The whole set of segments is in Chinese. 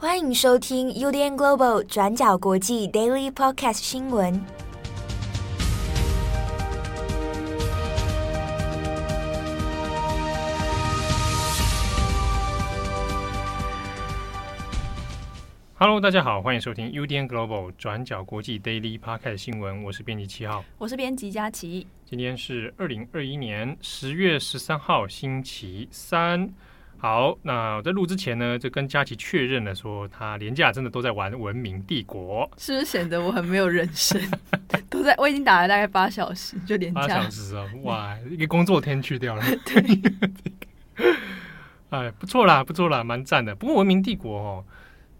欢迎收听 UDN Global 转角国际 Daily Podcast 新闻。Hello，大家好，欢迎收听 UDN Global 转角国际 Daily Podcast 新闻。我是编辑七号，我是编辑佳琪。今天是二零二一年十月十三号，星期三。好，那我在录之前呢，就跟佳琪确认了，说他连假真的都在玩《文明帝国》，是不是显得我很没有人生？都在，我已经打了大概八小时，就连假八小时啊！哇，一个工作天去掉了。对，哎，不错啦，不错啦，蛮赞的。不过《文明帝国》哦。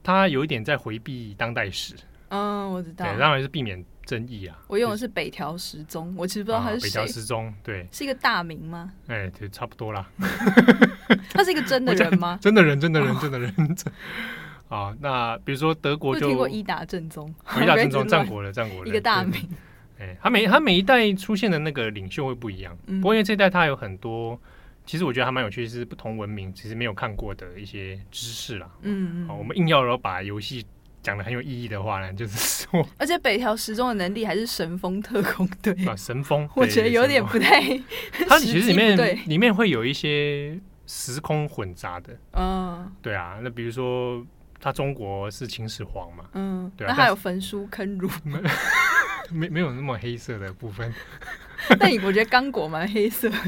他有一点在回避当代史，嗯，我知道，对，当然是避免争议啊。我用的是北条时钟，我其实不知道他是谁。北条时钟，对，是一个大名吗？哎，对，差不多啦。他是一个真的人吗？真的人，真的人，真的人。啊，那比如说德国就听过伊达正宗，伊达正宗战国的战国的一个大名。哎，他每他每一代出现的那个领袖会不一样，不过因为这一代他有很多。其实我觉得还蛮有趣，是不同文明其实没有看过的一些知识啦。嗯嗯。好，我们硬要然后把游戏讲的很有意义的话呢，就是说，而且北条时钟的能力还是神风特工队啊，神风，我觉得有点不太。它其实里面里面会有一些时空混杂的。嗯。对啊，那比如说他中国是秦始皇嘛？嗯。对啊。那还有焚书坑儒？没没有那么黑色的部分。但我觉得刚果蛮黑色的。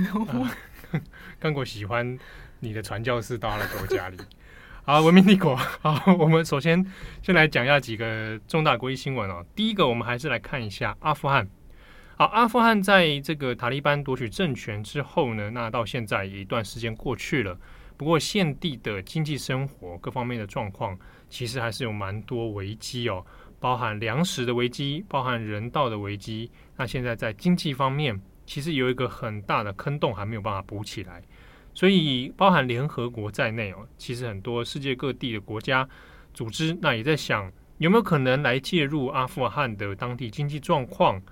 刚果喜欢你的传教士到他的国家里。好，文明帝国。好，我们首先先来讲一下几个重大国际新闻哦。第一个，我们还是来看一下阿富汗。好，阿富汗在这个塔利班夺取政权之后呢，那到现在一段时间过去了。不过，现地的经济生活各方面的状况，其实还是有蛮多危机哦，包含粮食的危机，包含人道的危机。那现在在经济方面，其实有一个很大的坑洞还没有办法补起来，所以包含联合国在内哦，其实很多世界各地的国家组织那也在想有没有可能来介入阿富汗的当地经济状况，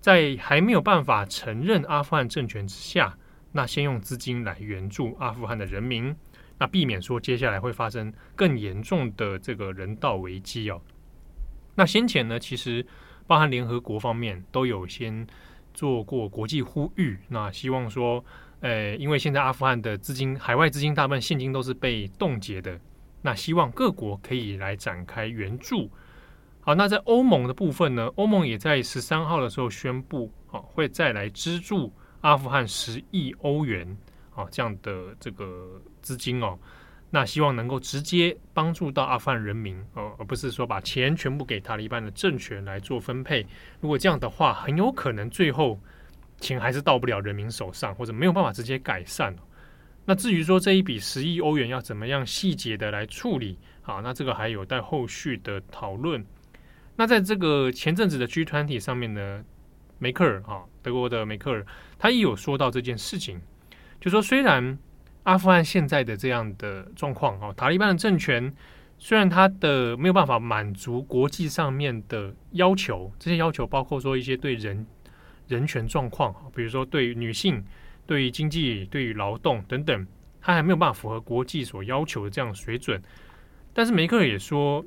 在还没有办法承认阿富汗政权之下，那先用资金来援助阿富汗的人民，那避免说接下来会发生更严重的这个人道危机哦。那先前呢，其实包含联合国方面都有先。做过国际呼吁，那希望说，呃，因为现在阿富汗的资金，海外资金大部分现金都是被冻结的，那希望各国可以来展开援助。好，那在欧盟的部分呢，欧盟也在十三号的时候宣布，啊，会再来资助阿富汗十亿欧元，啊，这样的这个资金哦。那希望能够直接帮助到阿富汗人民哦，而不是说把钱全部给塔利班的政权来做分配。如果这样的话，很有可能最后钱还是到不了人民手上，或者没有办法直接改善。那至于说这一笔十亿欧元要怎么样细节的来处理，好，那这个还有待后续的讨论。那在这个前阵子的 G20 上面呢，梅克尔啊，德国的梅克尔，他也有说到这件事情，就说虽然。阿富汗现在的这样的状况，啊，塔利班的政权虽然他的没有办法满足国际上面的要求，这些要求包括说一些对人人权状况，比如说对于女性、对于经济、对于劳动等等，他还没有办法符合国际所要求的这样水准。但是梅克尔也说，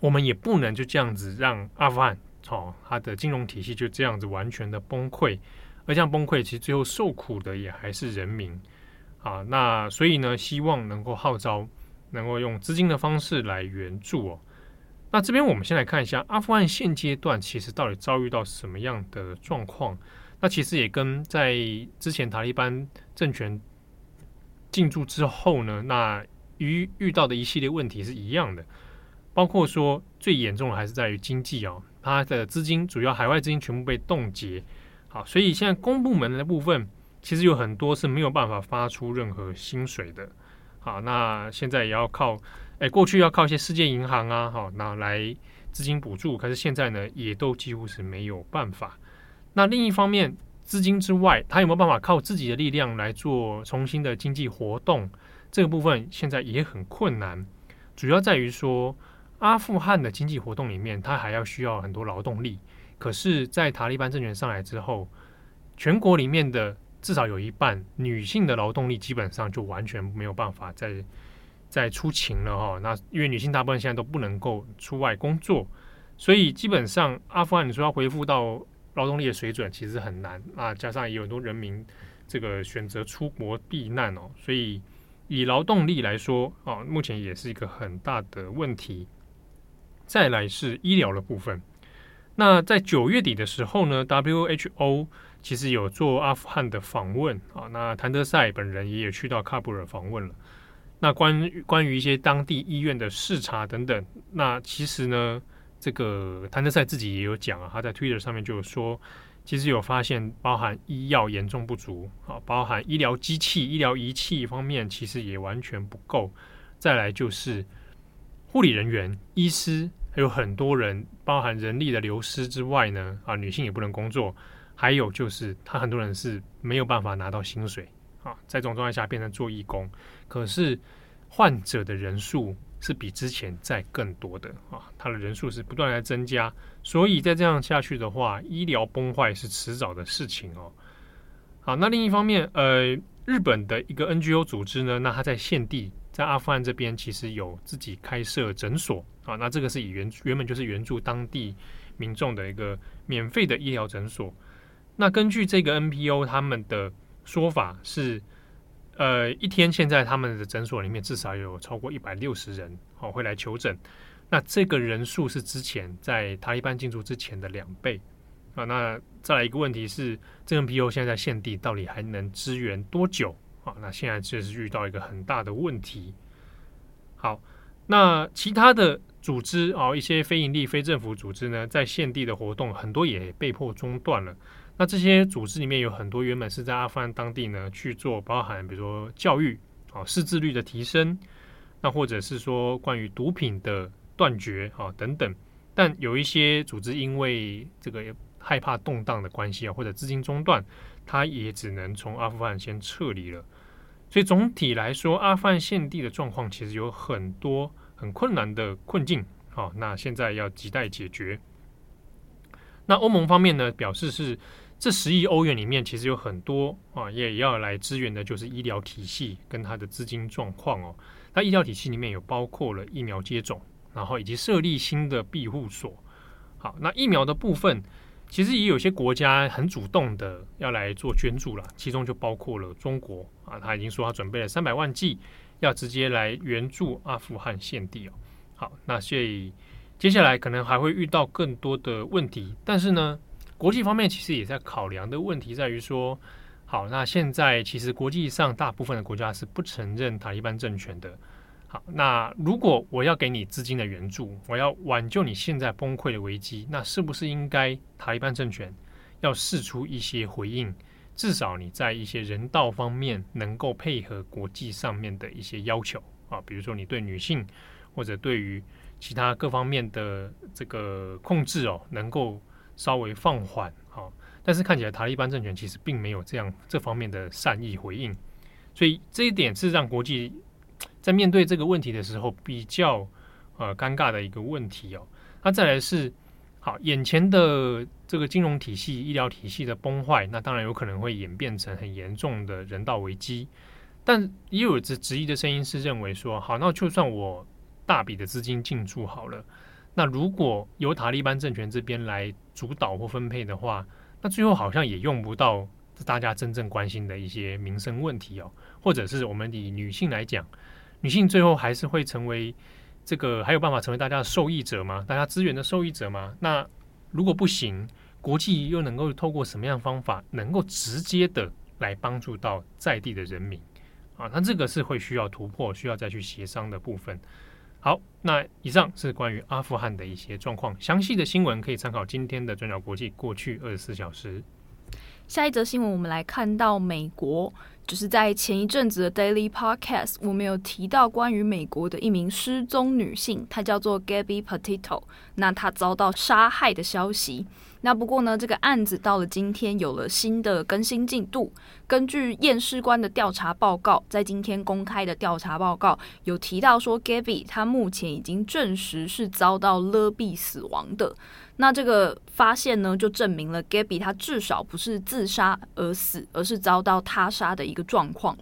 我们也不能就这样子让阿富汗，哦，他的金融体系就这样子完全的崩溃，而这样崩溃，其实最后受苦的也还是人民。啊，那所以呢，希望能够号召，能够用资金的方式来援助哦。那这边我们先来看一下阿富汗现阶段其实到底遭遇到什么样的状况。那其实也跟在之前塔利班政权进驻之后呢，那遇遇到的一系列问题是一样的，包括说最严重的还是在于经济哦，它的资金主要海外资金全部被冻结。好，所以现在公部门的部分。其实有很多是没有办法发出任何薪水的，好，那现在也要靠，哎，过去要靠一些世界银行啊，好，那来资金补助，可是现在呢，也都几乎是没有办法。那另一方面，资金之外，他有没有办法靠自己的力量来做重新的经济活动？这个部分现在也很困难，主要在于说，阿富汗的经济活动里面，他还要需要很多劳动力，可是，在塔利班政权上来之后，全国里面的至少有一半女性的劳动力基本上就完全没有办法在在出勤了哈。那因为女性大部分现在都不能够出外工作，所以基本上阿富汗你说要恢复到劳动力的水准，其实很难啊。加上也有很多人民这个选择出国避难哦，所以以劳动力来说啊，目前也是一个很大的问题。再来是医疗的部分。那在九月底的时候呢，WHO 其实有做阿富汗的访问啊。那谭德赛本人也有去到喀布尔访问了。那关于关于一些当地医院的视察等等，那其实呢，这个谭德赛自己也有讲啊，他在 Twitter 上面就有说，其实有发现包含医药严重不足啊，包含医疗机器、医疗仪器方面其实也完全不够。再来就是。护理人员、医师还有很多人，包含人力的流失之外呢，啊，女性也不能工作。还有就是，他很多人是没有办法拿到薪水啊，在这种状态下变成做义工。可是患者的人数是比之前在更多的啊，他的人数是不断在增加。所以再这样下去的话，医疗崩坏是迟早的事情哦。好，那另一方面，呃，日本的一个 NGO 组织呢，那他在现地。在阿富汗这边，其实有自己开设诊所啊，那这个是以原原本就是援助当地民众的一个免费的医疗诊所。那根据这个 NPO 他们的说法是，呃，一天现在他们的诊所里面至少有超过一百六十人哦会来求诊，那这个人数是之前在塔利班进驻之前的两倍啊。那再来一个问题是，这个 NPO 现在在现地到底还能支援多久？啊，那现在就是遇到一个很大的问题。好，那其他的组织哦，一些非营利、非政府组织呢，在现地的活动很多也被迫中断了。那这些组织里面有很多原本是在阿富汗当地呢去做，包含比如说教育啊、识字率的提升，那或者是说关于毒品的断绝啊等等。但有一些组织因为这个害怕动荡的关系啊，或者资金中断，他也只能从阿富汗先撤离了。所以总体来说，阿富汗现地的状况其实有很多很困难的困境，好，那现在要亟待解决。那欧盟方面呢，表示是这十亿欧元里面，其实有很多啊，也要来支援的，就是医疗体系跟它的资金状况哦。那医疗体系里面有包括了疫苗接种，然后以及设立新的庇护所。好，那疫苗的部分。其实也有些国家很主动的要来做捐助了，其中就包括了中国啊，他已经说他准备了三百万剂，要直接来援助阿富汗现地哦。好，那所以接下来可能还会遇到更多的问题，但是呢，国际方面其实也在考量的问题在于说，好，那现在其实国际上大部分的国家是不承认塔利班政权的。好，那如果我要给你资金的援助，我要挽救你现在崩溃的危机，那是不是应该塔利班政权要试出一些回应？至少你在一些人道方面能够配合国际上面的一些要求啊，比如说你对女性或者对于其他各方面的这个控制哦，能够稍微放缓啊。但是看起来塔利班政权其实并没有这样这方面的善意回应，所以这一点是让国际。在面对这个问题的时候，比较呃尴尬的一个问题哦。那再来是好，眼前的这个金融体系、医疗体系的崩坏，那当然有可能会演变成很严重的人道危机。但也有质质疑的声音是认为说，好，那就算我大笔的资金进驻好了，那如果由塔利班政权这边来主导或分配的话，那最后好像也用不到大家真正关心的一些民生问题哦，或者是我们以女性来讲。女性最后还是会成为这个还有办法成为大家的受益者吗？大家资源的受益者吗？那如果不行，国际又能够透过什么样方法，能够直接的来帮助到在地的人民啊？那这个是会需要突破，需要再去协商的部分。好，那以上是关于阿富汗的一些状况，详细的新闻可以参考今天的转角国际过去二十四小时。下一则新闻，我们来看到美国。就是在前一阵子的 Daily Podcast，我们有提到关于美国的一名失踪女性，她叫做 Gabby Petito，那她遭到杀害的消息。那不过呢，这个案子到了今天有了新的更新进度。根据验尸官的调查报告，在今天公开的调查报告有提到说，Gabby 她目前已经证实是遭到勒毙死亡的。那这个发现呢，就证明了 Gabby 他至少不是自杀而死，而是遭到他杀的一个状况。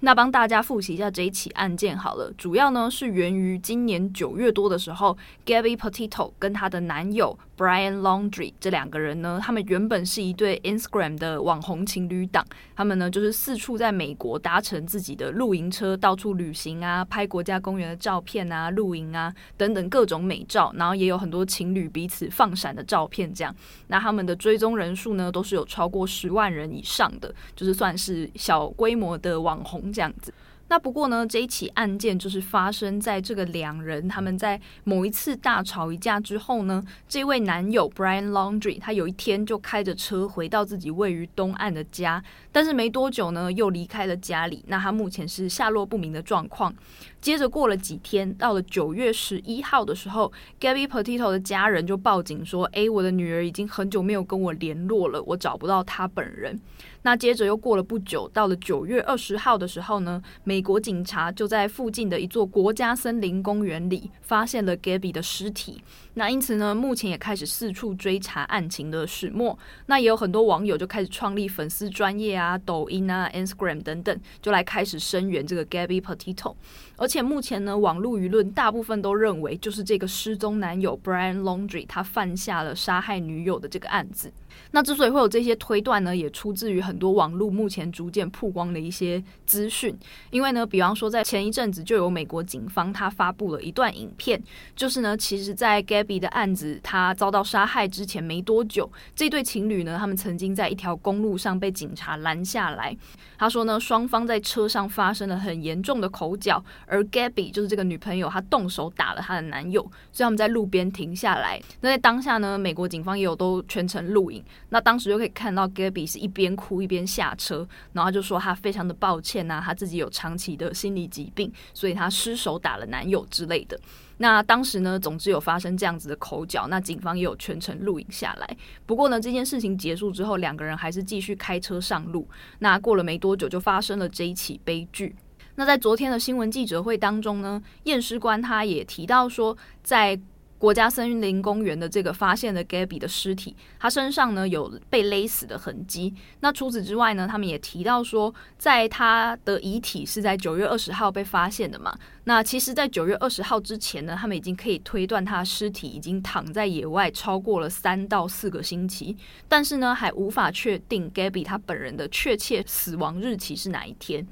那帮大家复习一下这一起案件好了，主要呢是源于今年九月多的时候，Gabby Petito 跟她的男友 Brian Laundry 这两个人呢，他们原本是一对 Instagram 的网红情侣档，他们呢就是四处在美国搭乘自己的露营车到处旅行啊，拍国家公园的照片啊，露营啊等等各种美照，然后也有很多情侣彼此放闪的照片，这样，那他们的追踪人数呢都是有超过十万人以上的，就是算是小规模的网红。这样子，那不过呢，这一起案件就是发生在这个两人他们在某一次大吵一架之后呢，这位男友 Brian Laundry 他有一天就开着车回到自己位于东岸的家，但是没多久呢又离开了家里，那他目前是下落不明的状况。接着过了几天，到了九月十一号的时候，Gabby Petito 的家人就报警说：“诶，我的女儿已经很久没有跟我联络了，我找不到她本人。”那接着又过了不久，到了九月二十号的时候呢，美国警察就在附近的一座国家森林公园里发现了 Gabby 的尸体。那因此呢，目前也开始四处追查案情的始末。那也有很多网友就开始创立粉丝专业啊、抖音啊、Instagram 等等，就来开始声援这个 Gabby Petito。而且目前呢，网络舆论大部分都认为，就是这个失踪男友 Brian Laundrie 他犯下了杀害女友的这个案子。那之所以会有这些推断呢，也出自于很多网络目前逐渐曝光的一些资讯。因为呢，比方说在前一阵子就有美国警方他发布了一段影片，就是呢，其实，在 Gabby 的案子他遭到杀害之前没多久，这对情侣呢，他们曾经在一条公路上被警察拦下来。他说呢，双方在车上发生了很严重的口角，而 Gabby 就是这个女朋友，她动手打了她的男友，所以他们在路边停下来。那在当下呢，美国警方也有都全程录影。那当时就可以看到 Gabby 是一边哭一边下车，然后就说他非常的抱歉呐、啊，他自己有长期的心理疾病，所以他失手打了男友之类的。那当时呢，总之有发生这样子的口角，那警方也有全程录影下来。不过呢，这件事情结束之后，两个人还是继续开车上路。那过了没多久，就发生了这一起悲剧。那在昨天的新闻记者会当中呢，验尸官他也提到说，在国家森林公园的这个发现了 Gabby 的尸体，他身上呢有被勒死的痕迹。那除此之外呢，他们也提到说，在他的遗体是在九月二十号被发现的嘛。那其实，在九月二十号之前呢，他们已经可以推断他的尸体已经躺在野外超过了三到四个星期，但是呢，还无法确定 Gabby 他本人的确切死亡日期是哪一天。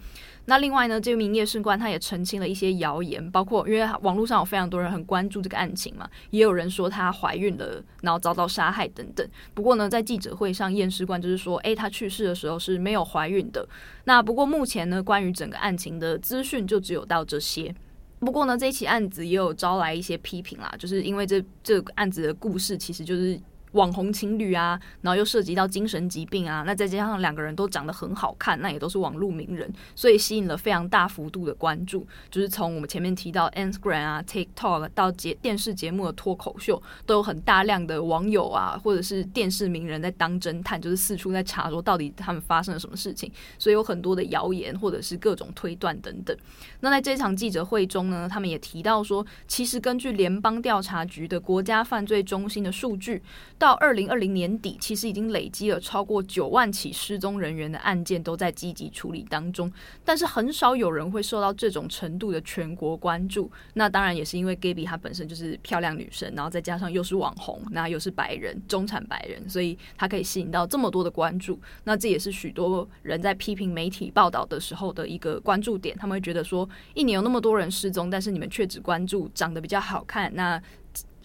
那另外呢，这名验尸官他也澄清了一些谣言，包括因为网络上有非常多人很关注这个案情嘛，也有人说她怀孕了，然后遭到杀害等等。不过呢，在记者会上，验尸官就是说，诶，她去世的时候是没有怀孕的。那不过目前呢，关于整个案情的资讯就只有到这些。不过呢，这起案子也有招来一些批评啦，就是因为这这个案子的故事其实就是。网红情侣啊，然后又涉及到精神疾病啊，那再加上两个人都长得很好看，那也都是网络名人，所以吸引了非常大幅度的关注。就是从我们前面提到 Instagram 啊、TikTok 到节电视节目的脱口秀，都有很大量的网友啊，或者是电视名人在当侦探，就是四处在查说到底他们发生了什么事情。所以有很多的谣言或者是各种推断等等。那在这场记者会中呢，他们也提到说，其实根据联邦调查局的国家犯罪中心的数据。到到二零二零年底，其实已经累积了超过九万起失踪人员的案件都在积极处理当中，但是很少有人会受到这种程度的全国关注。那当然也是因为 Gaby 她本身就是漂亮女生，然后再加上又是网红，那又是白人，中产白人，所以她可以吸引到这么多的关注。那这也是许多人在批评媒体报道的时候的一个关注点。他们会觉得说，一年有那么多人失踪，但是你们却只关注长得比较好看，那。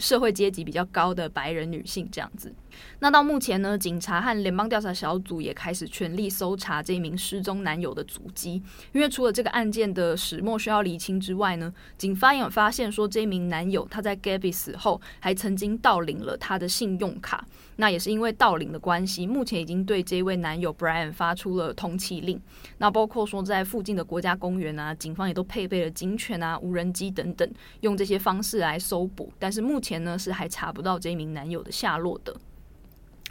社会阶级比较高的白人女性这样子。那到目前呢，警察和联邦调查小组也开始全力搜查这一名失踪男友的足迹。因为除了这个案件的始末需要厘清之外呢，警方也发现说，这名男友他在 Gabby 死后还曾经盗领了他的信用卡。那也是因为盗领的关系，目前已经对这位男友 Brian 发出了通缉令。那包括说在附近的国家公园啊，警方也都配备了警犬啊、无人机等等，用这些方式来搜捕。但是目前呢，是还查不到这名男友的下落的。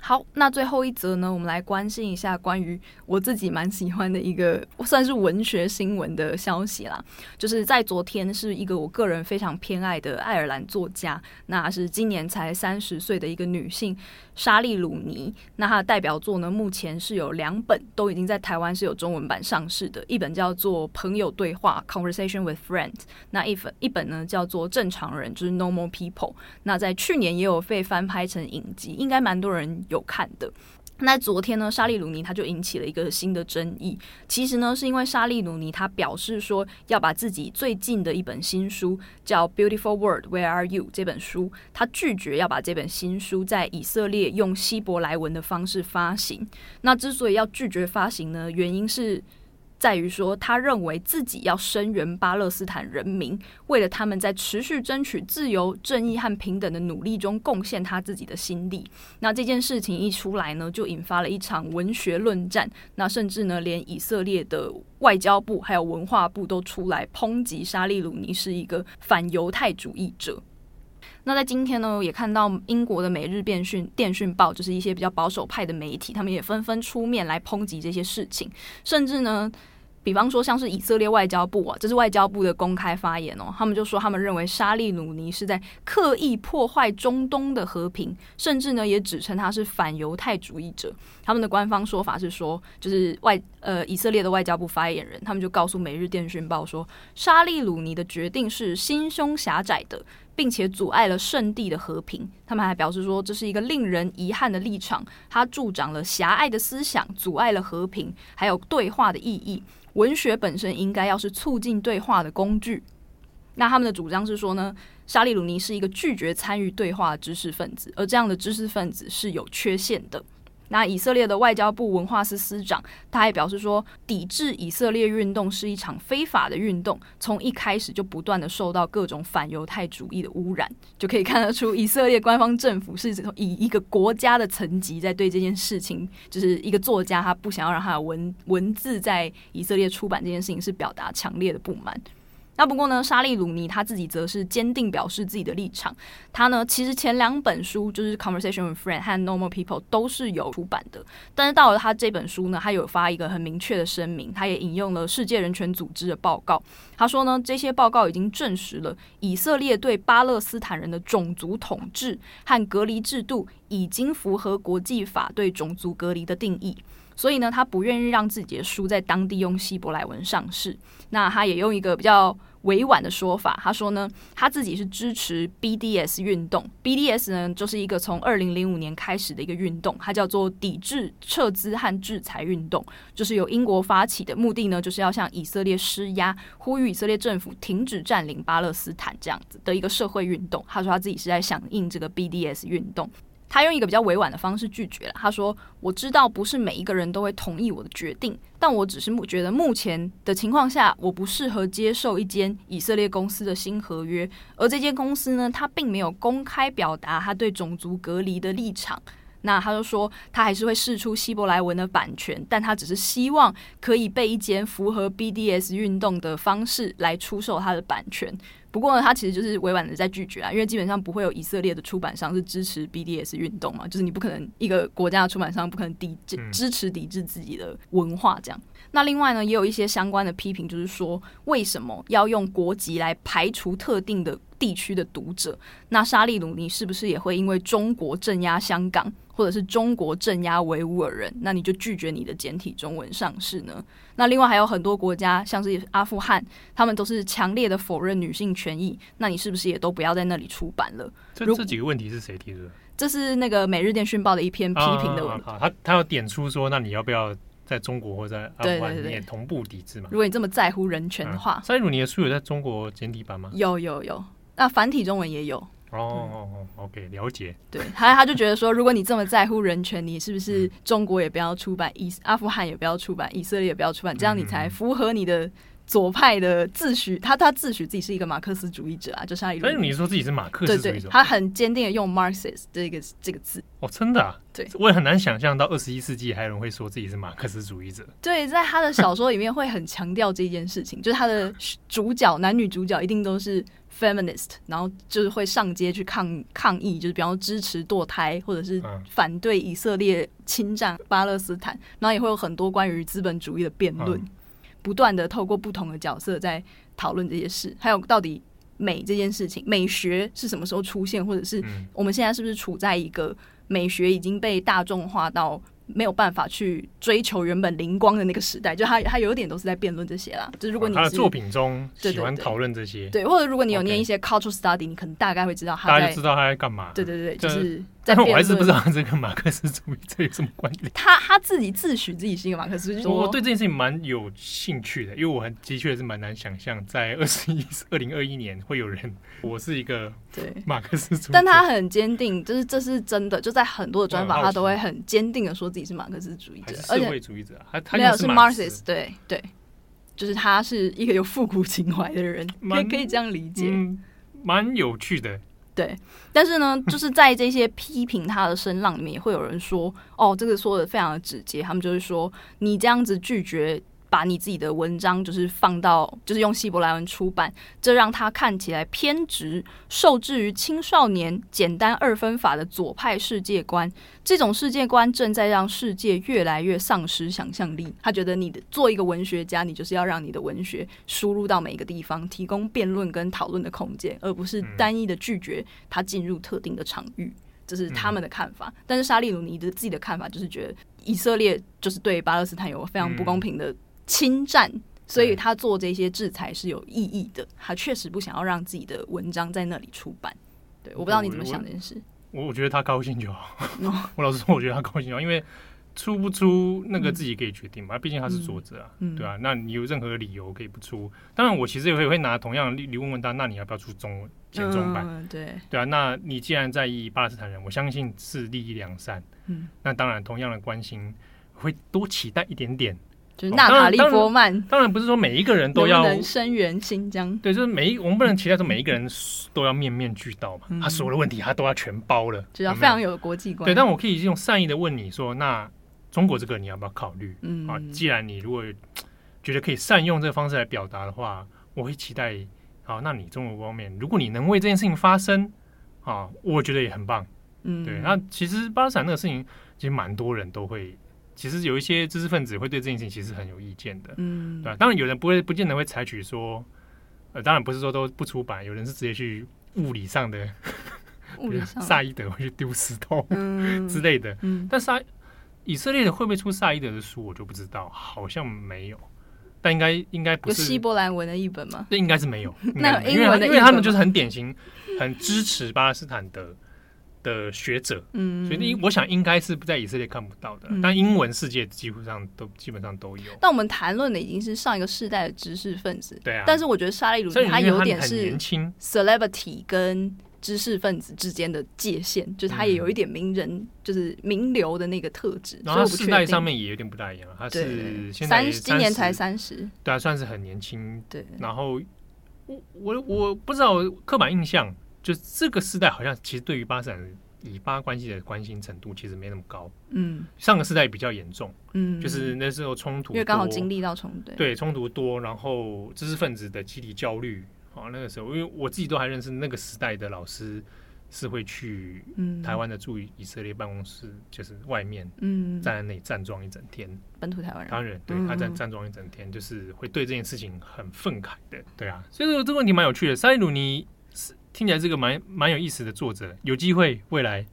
好，那最后一则呢，我们来关心一下关于我自己蛮喜欢的一个算是文学新闻的消息啦。就是在昨天，是一个我个人非常偏爱的爱尔兰作家，那是今年才三十岁的一个女性莎莉鲁尼。那她的代表作呢，目前是有两本，都已经在台湾是有中文版上市的。一本叫做《朋友对话》（Conversation with Friends），那一本一本呢叫做《正常人》，就是 Normal People。那在去年也有被翻拍成影集，应该蛮多人有看的。那昨天呢，沙利鲁尼他就引起了一个新的争议。其实呢，是因为沙利鲁尼他表示说要把自己最近的一本新书叫《Beautiful World, Where Are You》这本书，他拒绝要把这本新书在以色列用希伯来文的方式发行。那之所以要拒绝发行呢，原因是。在于说，他认为自己要声援巴勒斯坦人民，为了他们在持续争取自由、正义和平等的努力中贡献他自己的心力。那这件事情一出来呢，就引发了一场文学论战。那甚至呢，连以色列的外交部还有文化部都出来抨击沙利鲁尼是一个反犹太主义者。那在今天呢，也看到英国的《每日电讯电讯报》，就是一些比较保守派的媒体，他们也纷纷出面来抨击这些事情，甚至呢。比方说，像是以色列外交部啊，这是外交部的公开发言哦。他们就说，他们认为沙利鲁尼是在刻意破坏中东的和平，甚至呢，也指称他是反犹太主义者。他们的官方说法是说，就是外呃以色列的外交部发言人，他们就告诉《每日电讯报》说，沙利鲁尼的决定是心胸狭窄的，并且阻碍了圣地的和平。他们还表示说，这是一个令人遗憾的立场，它助长了狭隘的思想，阻碍了和平，还有对话的意义。文学本身应该要是促进对话的工具。那他们的主张是说呢，沙利鲁尼是一个拒绝参与对话的知识分子，而这样的知识分子是有缺陷的。那以色列的外交部文化司司长，他还表示说，抵制以色列运动是一场非法的运动，从一开始就不断的受到各种反犹太主义的污染，就可以看得出以色列官方政府是以一个国家的层级在对这件事情，就是一个作家他不想要让他的文文字在以色列出版这件事情是表达强烈的不满。那不过呢，莎莉鲁尼他自己则是坚定表示自己的立场。他呢，其实前两本书就是《Conversation with Friend》和《Normal People》都是有出版的，但是到了他这本书呢，他有发一个很明确的声明，他也引用了世界人权组织的报告。他说呢，这些报告已经证实了以色列对巴勒斯坦人的种族统治和隔离制度已经符合国际法对种族隔离的定义。所以呢，他不愿意让自己的书在当地用希伯来文上市。那他也用一个比较委婉的说法，他说呢，他自己是支持 BDS 运动。BDS 呢，就是一个从二零零五年开始的一个运动，它叫做抵制撤资和制裁运动，就是由英国发起的，目的呢，就是要向以色列施压，呼吁以色列政府停止占领巴勒斯坦这样子的一个社会运动。他说他自己是在响应这个 BDS 运动。他用一个比较委婉的方式拒绝了。他说：“我知道不是每一个人都会同意我的决定，但我只是目觉得目前的情况下，我不适合接受一间以色列公司的新合约。而这间公司呢，他并没有公开表达他对种族隔离的立场。那他就说，他还是会试出希伯来文的版权，但他只是希望可以被一间符合 BDS 运动的方式来出售他的版权。”不过呢，他其实就是委婉的在拒绝啊，因为基本上不会有以色列的出版商是支持 BDS 运动嘛，就是你不可能一个国家的出版商不可能抵制支持抵制自己的文化这样。那另外呢，也有一些相关的批评，就是说为什么要用国籍来排除特定的地区的读者？那沙利鲁尼是不是也会因为中国镇压香港？或者是中国镇压维吾尔人，那你就拒绝你的简体中文上市呢？那另外还有很多国家，像是阿富汗，他们都是强烈的否认女性权益，那你是不是也都不要在那里出版了？这这几个问题是谁提出的？这是那个《每日电讯报》的一篇批评的文章。啊啊啊啊、他他要点出说，那你要不要在中国或在阿富汗里面同步抵制嘛？如果你这么在乎人权的话，莎莉鲁尼的书有在中国简体版吗？有有有，那繁体中文也有。哦哦哦，OK，了解。对，他他就觉得说，如果你这么在乎人权，你是不是中国也不要出版，以阿富汗也不要出版，以色列也不要出版，这样你才符合你的。左派的自诩，他他自诩自己是一个马克思主义者啊，就像一个。但是你说自己是马克思主义者，對對對，他很坚定的用 Marxist 这个这个字。哦，真的啊？对，我也很难想象到二十一世纪还有人会说自己是马克思主义者。对，在他的小说里面会很强调这件事情，就是他的主角男女主角一定都是 feminist，然后就是会上街去抗抗议，就是比方说支持堕胎，或者是反对以色列侵占巴勒斯坦，然后也会有很多关于资本主义的辩论，不断的透过不同的角色在讨论这些事，还有到底美这件事情，美学是什么时候出现，或者是我们现在是不是处在一个美学已经被大众化到。没有办法去追求原本灵光的那个时代，就他他有点都是在辩论这些啦。就如果你他的作品中喜欢讨论这些，对，或者如果你有念一些 cultural study，你可能大概会知道他大概知道他在干嘛。对对对，就是。但我还是不知道这跟马克思主义这有什么关联。他他自己自诩自己是一个马克思主义，我对这件事情蛮有兴趣的，因为我很的确是蛮难想象，在二十一 二零二一年会有人，我是一个对。马克思主义，但他很坚定，就是这是真的，就在很多的专访，他都会很坚定的说自己是马克思主义者，社会主义者，他他没有是 Marxist，对对，就是他是一个有复古情怀的人，可以可以这样理解，蛮有趣的。对，但是呢，就是在这些批评他的声浪里面，也会有人说：“哦，这个说的非常的直接。”他们就是说，你这样子拒绝。把你自己的文章就是放到，就是用希伯来文出版，这让他看起来偏执，受制于青少年简单二分法的左派世界观。这种世界观正在让世界越来越丧失想象力。他觉得，你的做一个文学家，你就是要让你的文学输入到每一个地方，提供辩论跟讨论的空间，而不是单一的拒绝他进入特定的场域。这是他们的看法。但是沙利鲁尼的自己的看法就是觉得，以色列就是对巴勒斯坦有非常不公平的。侵占，所以他做这些制裁是有意义的。他确实不想要让自己的文章在那里出版。对，我不知道你怎么想这件事。我我觉得他高兴就好。我老实说，我觉得他高兴就好，因为出不出那个自己可以决定嘛。毕竟他是作者啊，对啊？那你有任何理由可以不出？当然，我其实也会会拿同样的例问问他，那你要不要出中文简中版？对对啊。那你既然在意巴勒斯坦人，我相信是利益良善。嗯，那当然，同样的关心会多期待一点点。就是娜塔莉波曼，当然不是说每一个人都要能生援新疆。对，就是每一我们不能期待说每一个人都要面面俱到嘛。他所有的问题他都要全包了，就要非常有国际观。对，但我可以用善意的问你说，那中国这个你要不要考虑？嗯，啊，既然你如果觉得可以善用这个方式来表达的话，我会期待。好，那你中国方面，如果你能为这件事情发声，啊，我觉得也很棒。嗯，对。那其实巴勒斯坦那个事情，其实蛮多人都会。其实有一些知识分子会对这件事情其实很有意见的，嗯，对吧？当然有人不会，不见得会采取说，呃，当然不是说都不出版，有人是直接去物理上的，物理上萨伊德会去丢石头、嗯、之类的，嗯，但萨以色列的会不会出萨伊德的书，我就不知道，好像没有，但应该应该不是。有希伯来文的译本吗？这应该是没有，那英文的，因为他们就是很典型，很支持巴勒斯坦的。的学者，嗯，所以我想应该是不在以色列看不到的，嗯、但英文世界基本上都基本上都有。但我们谈论的已经是上一个世代的知识分子，对啊。但是我觉得沙利鲁尼他有点是年轻 celebrity 跟知识分子之间的界限，就是他也有一点名人，就是名流的那个特质。然后世代上面也有点不大一样，他是三今年才三十，对啊，算是很年轻。对，然后我我我不知道刻板印象。就这个时代，好像其实对于巴勒斯坦以巴关系的关心程度，其实没那么高。嗯，上个时代比较严重。嗯，就是那时候冲突，因为刚好经历到冲突，对冲突多，然后知识分子的集体焦虑。啊，那个时候，因为我自己都还认识那个时代的老师，是会去台湾的驻以色列办公室，就是外面，嗯，站在那里站桩一整天。本土台湾人，当然，对，他在站桩一整天，就是会对这件事情很愤慨的。对啊，所以这个这个问题蛮有趣的。塞利鲁尼是。听起来这个蛮蛮有意思的作者，有机会未来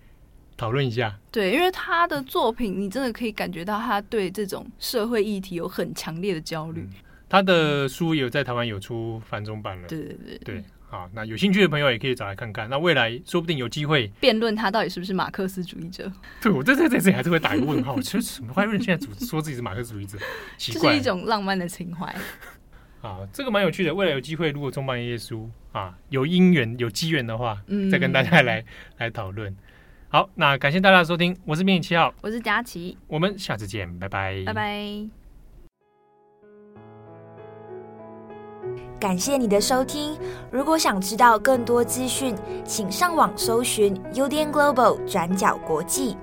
讨论一下。对，因为他的作品，你真的可以感觉到他对这种社会议题有很强烈的焦虑。嗯。他的书有在台湾有出繁中版了。对对对对，好，那有兴趣的朋友也可以找来看看。那未来说不定有机会辩论他到底是不是马克思主义者。对，我在在在这里还是会打一个问号，其实什么会现在主说自己是马克思主义者？奇怪，这是一种浪漫的情怀。啊，这个蛮有趣的。未来有机会，如果中版耶稣啊有因缘有机缘的话，嗯，再跟大家来 来讨论。好，那感谢大家的收听，我是编辑七号，我是佳琪，我们下次见，拜拜，拜拜。感谢你的收听。如果想知道更多资讯，请上网搜寻 UDN Global 转角国际。